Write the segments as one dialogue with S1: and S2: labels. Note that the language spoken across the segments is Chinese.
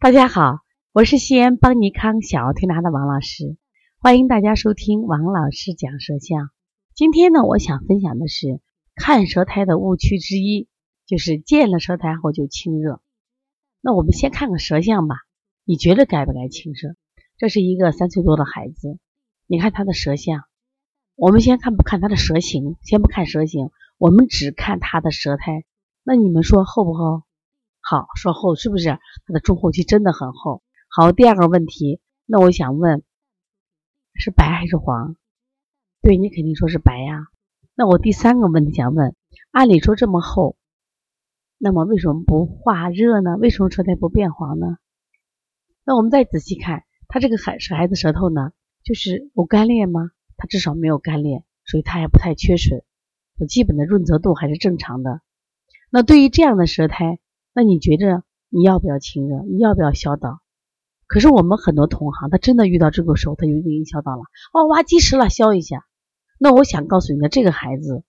S1: 大家好，我是西安邦尼康小儿推拿的王老师，欢迎大家收听王老师讲舌象。今天呢，我想分享的是看舌苔的误区之一，就是见了舌苔后就清热。那我们先看个舌象吧，你觉得该不该清热？这是一个三岁多的孩子，你看他的舌象。我们先看不看他的舌形，先不看舌形，我们只看他的舌苔。那你们说厚不厚？好，说厚是不是？它的中后期真的很厚。好，第二个问题，那我想问，是白还是黄？对你肯定说是白呀。那我第三个问题想问，按理说这么厚，那么为什么不化热呢？为什么舌苔不变黄呢？那我们再仔细看，他这个孩孩子舌头呢，就是有干裂吗？它至少没有干裂，所以它也不太缺水，基本的润泽度还是正常的。那对于这样的舌苔，那你觉着你要不要清热？你要不要消导？可是我们很多同行，他真的遇到这个时候，他就已经消导了。哦，挖积食了，消一下。那我想告诉你的，这个孩子，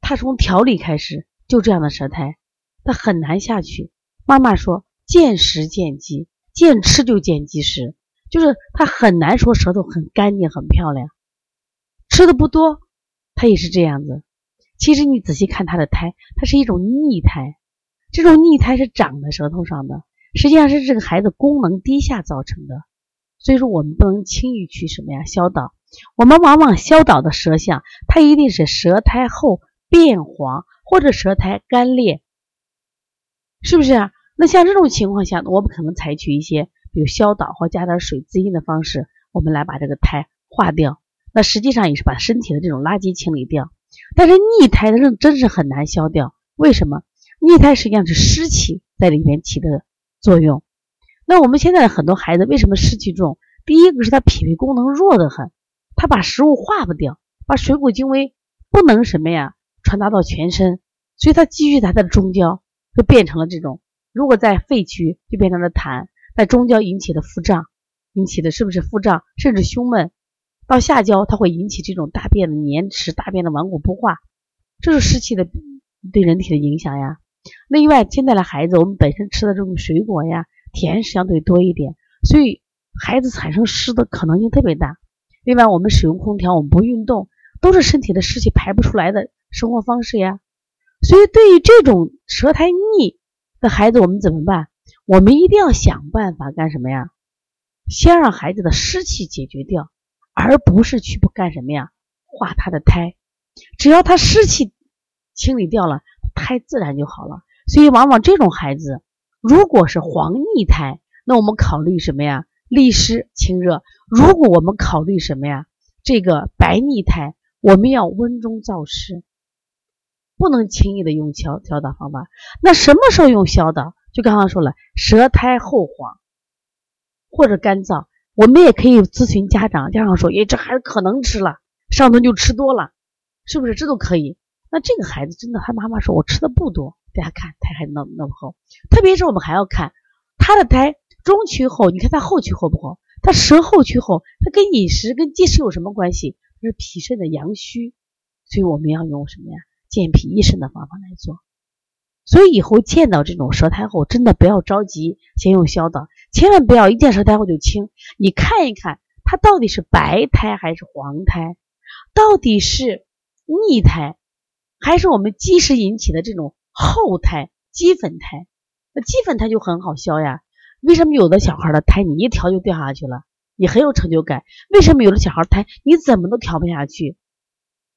S1: 他从调理开始就这样的舌苔，他很难下去。妈妈说，见食见积，见吃就见积食，就是他很难说舌头很干净很漂亮。吃的不多，他也是这样子。其实你仔细看他的苔，它是一种腻苔，这种腻苔是长在舌头上的，实际上是这个孩子功能低下造成的。所以说我们不能轻易去什么呀消导，我们往往消导的舌象，它一定是舌苔厚变黄或者舌苔干裂，是不是啊？那像这种情况下，我们可能采取一些比如消导或加点水滋阴的方式，我们来把这个苔化掉。那实际上也是把身体的这种垃圾清理掉，但是腻苔的真是很难消掉。为什么？逆胎实际上是湿气在里面起的作用。那我们现在的很多孩子为什么湿气重？第一个是他脾胃功能弱得很，他把食物化不掉，把水谷精微不能什么呀传达到全身，所以他积聚在他的中焦，就变成了这种。如果在肺区就变成了痰，在中焦引起的腹胀，引起的是不是腹胀，甚至胸闷？到下焦，它会引起这种大便的黏滞、大便的顽固不化，这是湿气的对人体的影响呀。另外，现在的孩子，我们本身吃的这种水果呀，甜食相对多一点，所以孩子产生湿的可能性特别大。另外，我们使用空调，我们不运动，都是身体的湿气排不出来的生活方式呀。所以，对于这种舌苔腻的孩子，我们怎么办？我们一定要想办法干什么呀？先让孩子的湿气解决掉。而不是去不干什么呀？化他的胎，只要他湿气清理掉了，胎自然就好了。所以，往往这种孩子，如果是黄腻胎，那我们考虑什么呀？利湿清热。如果我们考虑什么呀？这个白腻胎，我们要温中燥湿，不能轻易的用消消导方法。那什么时候用消导？就刚刚说了，舌苔厚黄或者干燥。我们也可以咨询家长，家长说：“诶，这孩子可能吃了，上顿就吃多了，是不是？这都可以。那这个孩子真的，他妈妈说我吃的不多，大家看胎还那么那么厚，特别是我们还要看他的胎中区厚，你看他后区厚不厚？他舌后区厚，他跟饮食跟积食有什么关系？是脾肾的阳虚，所以我们要用什么呀？健脾益肾的方法来做。所以以后见到这种舌苔厚，真的不要着急，先用消的。”千万不要一见舌苔后就清，你看一看它到底是白苔还是黄苔，到底是腻苔还是我们积食引起的这种厚苔、积粉苔？那积粉苔就很好消呀。为什么有的小孩的苔你一调就掉下去了，你很有成就感？为什么有的小孩苔你怎么都调不下去？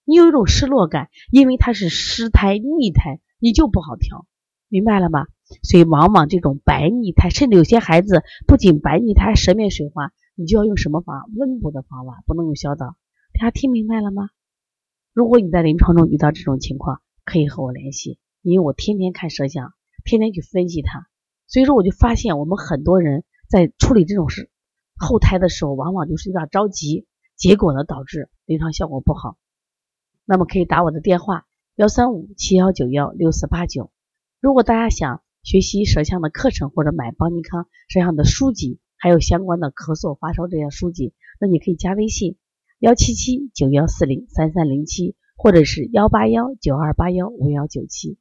S1: 你有一种失落感，因为它是湿苔、腻苔，你就不好调，明白了吗？所以，往往这种白腻苔，甚至有些孩子不仅白腻苔，舌面水滑，你就要用什么方温补的方法，不能用消导。大家听明白了吗？如果你在临床中遇到这种情况，可以和我联系，因为我天天看舌象，天天去分析它。所以说，我就发现我们很多人在处理这种事后胎的时候，往往就是有点着急，结果呢导致临床效果不好。那么可以打我的电话：幺三五七幺九幺六四八九。如果大家想。学习舌象的课程，或者买邦尼康舌象的书籍，还有相关的咳嗽、发烧这些书籍，那你可以加微信幺七七九幺四零三三零七，或者是幺八幺九二八幺五幺九七。